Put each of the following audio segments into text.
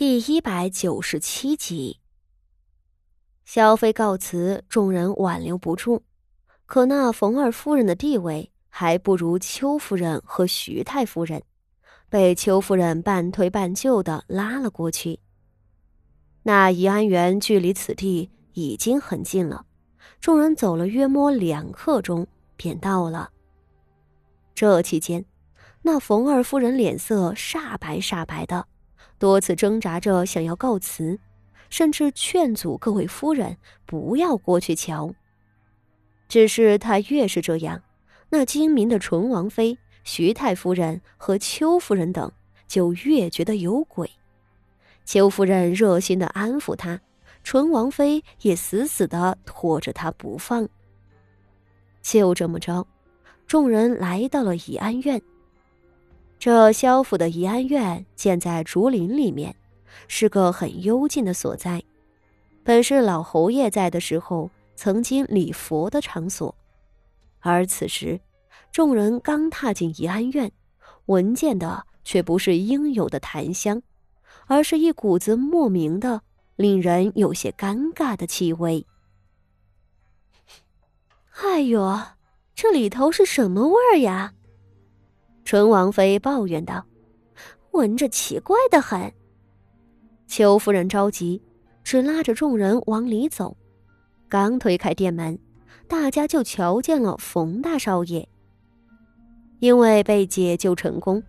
第一百九十七集，萧妃告辞，众人挽留不住。可那冯二夫人的地位还不如邱夫人和徐太夫人，被邱夫人半推半就的拉了过去。那怡安园距离此地已经很近了，众人走了约摸两刻钟，便到了。这期间，那冯二夫人脸色煞白煞白的。多次挣扎着想要告辞，甚至劝阻各位夫人不要过去瞧。只是他越是这样，那精明的纯王妃、徐太夫人和邱夫人等就越觉得有鬼。邱夫人热心的安抚他，纯王妃也死死的拖着他不放。就这么着，众人来到了怡安院。这萧府的怡安院建在竹林里面，是个很幽静的所在。本是老侯爷在的时候曾经礼佛的场所，而此时众人刚踏进怡安院，闻见的却不是应有的檀香，而是一股子莫名的、令人有些尴尬的气味。哎呦，这里头是什么味儿呀？纯王妃抱怨道：“闻着奇怪的很。”邱夫人着急，只拉着众人往里走。刚推开店门，大家就瞧见了冯大少爷。因为被解救成功，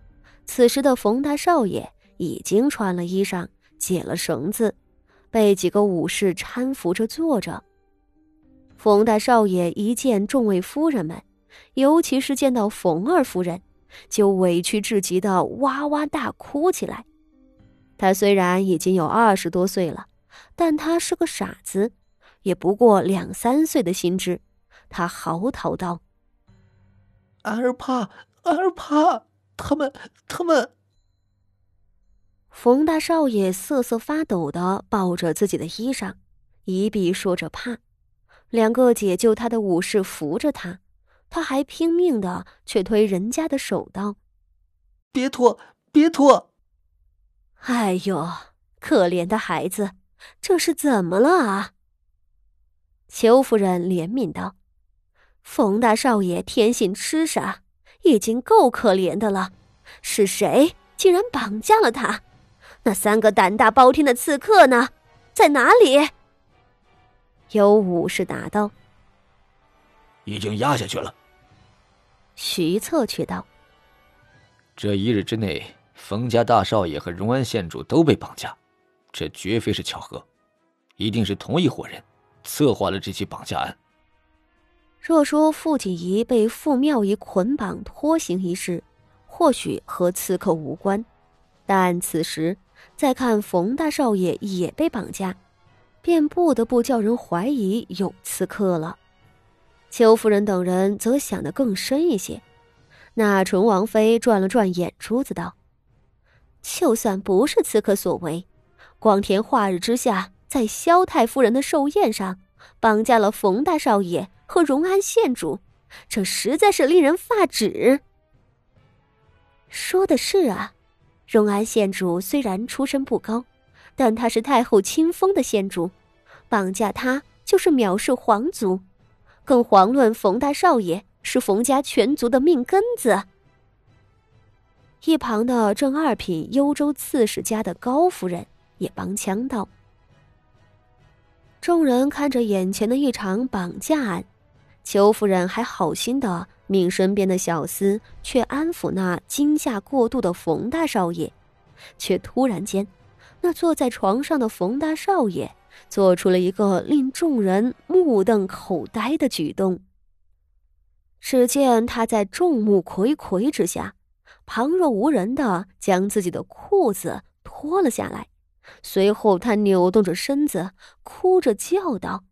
此时的冯大少爷已经穿了衣裳，解了绳子，被几个武士搀扶着坐着。冯大少爷一见众位夫人们，尤其是见到冯二夫人。就委屈至极的哇哇大哭起来。他虽然已经有二十多岁了，但他是个傻子，也不过两三岁的心智。他嚎啕道：“儿怕，儿怕，他们，他们。”冯大少爷瑟瑟发抖的抱着自己的衣裳，一臂说着怕。两个解救他的武士扶着他。他还拼命的去推人家的手，道：“别拖，别拖！”哎呦，可怜的孩子，这是怎么了啊？邱夫人怜悯道：“冯大少爷天性痴傻，已经够可怜的了，是谁竟然绑架了他？那三个胆大包天的刺客呢？在哪里？”有武士答道：“已经压下去了。”徐策却道：“这一日之内，冯家大少爷和荣安县主都被绑架，这绝非是巧合，一定是同一伙人策划了这起绑架案。若说傅锦仪被傅妙仪捆绑拖行一事，或许和刺客无关，但此时再看冯大少爷也被绑架，便不得不叫人怀疑有刺客了。”邱夫人等人则想得更深一些。那纯王妃转了转眼珠子，道：“就算不是刺客所为，光天化日之下，在萧太夫人的寿宴上绑架了冯大少爷和荣安县主，这实在是令人发指。”说的是啊，荣安县主虽然出身不高，但他是太后亲封的县主，绑架他就是藐视皇族。更遑论冯大少爷是冯家全族的命根子。一旁的正二品幽州刺史家的高夫人也帮腔道：“众人看着眼前的一场绑架案，邱夫人还好心的命身边的小厮去安抚那惊吓过度的冯大少爷，却突然间，那坐在床上的冯大少爷。”做出了一个令众人目瞪口呆的举动。只见他在众目睽睽之下，旁若无人的将自己的裤子脱了下来，随后他扭动着身子，哭着叫道：“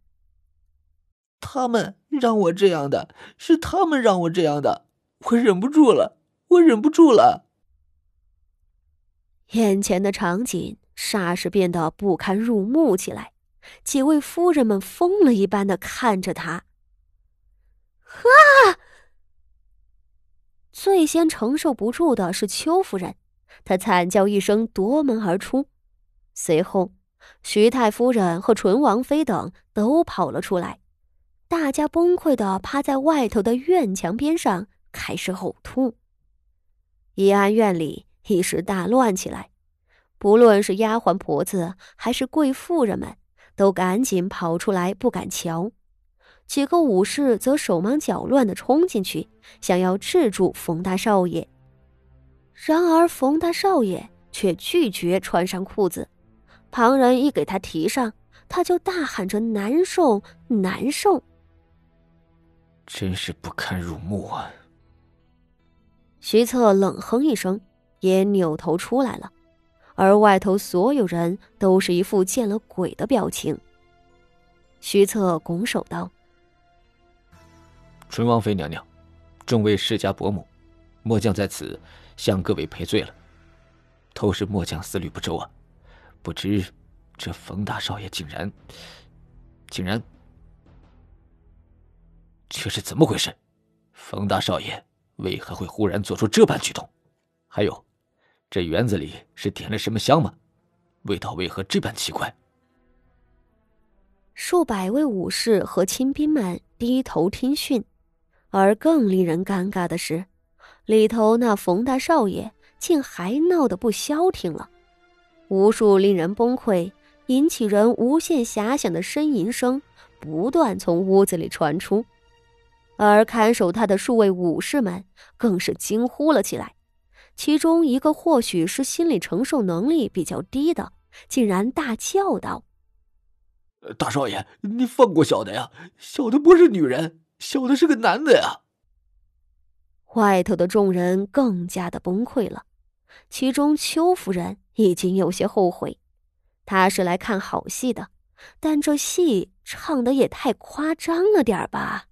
他们让我这样的，是他们让我这样的，我忍不住了，我忍不住了。”眼前的场景霎时变得不堪入目起来。几位夫人们疯了一般的看着他。啊！最先承受不住的是邱夫人，她惨叫一声夺门而出，随后，徐太夫人和纯王妃等都跑了出来，大家崩溃的趴在外头的院墙边上，开始呕吐。怡安院里一时大乱起来，不论是丫鬟婆子还是贵妇人们，都赶紧跑出来，不敢瞧。几个武士则手忙脚乱的冲进去，想要制住冯大少爷。然而冯大少爷却拒绝穿上裤子。旁人一给他提上，他就大喊着难受难受，真是不堪入目啊！徐策冷哼一声，也扭头出来了，而外头所有人都是一副见了鬼的表情。徐策拱手道：“纯王妃娘娘，众位世家伯母，末将在此向各位赔罪了，都是末将思虑不周啊。”不知，这冯大少爷竟然，竟然，这是怎么回事？冯大少爷为何会忽然做出这般举动？还有，这园子里是点了什么香吗？味道为何这般奇怪？数百位武士和亲兵们低头听讯，而更令人尴尬的是，里头那冯大少爷竟还闹得不消停了。无数令人崩溃、引起人无限遐想的呻吟声不断从屋子里传出，而看守他的数位武士们更是惊呼了起来。其中一个或许是心理承受能力比较低的，竟然大叫道：“大少爷，你放过小的呀！小的不是女人，小的是个男的呀！”外头的众人更加的崩溃了，其中邱夫人。已经有些后悔，她是来看好戏的，但这戏唱的也太夸张了点吧。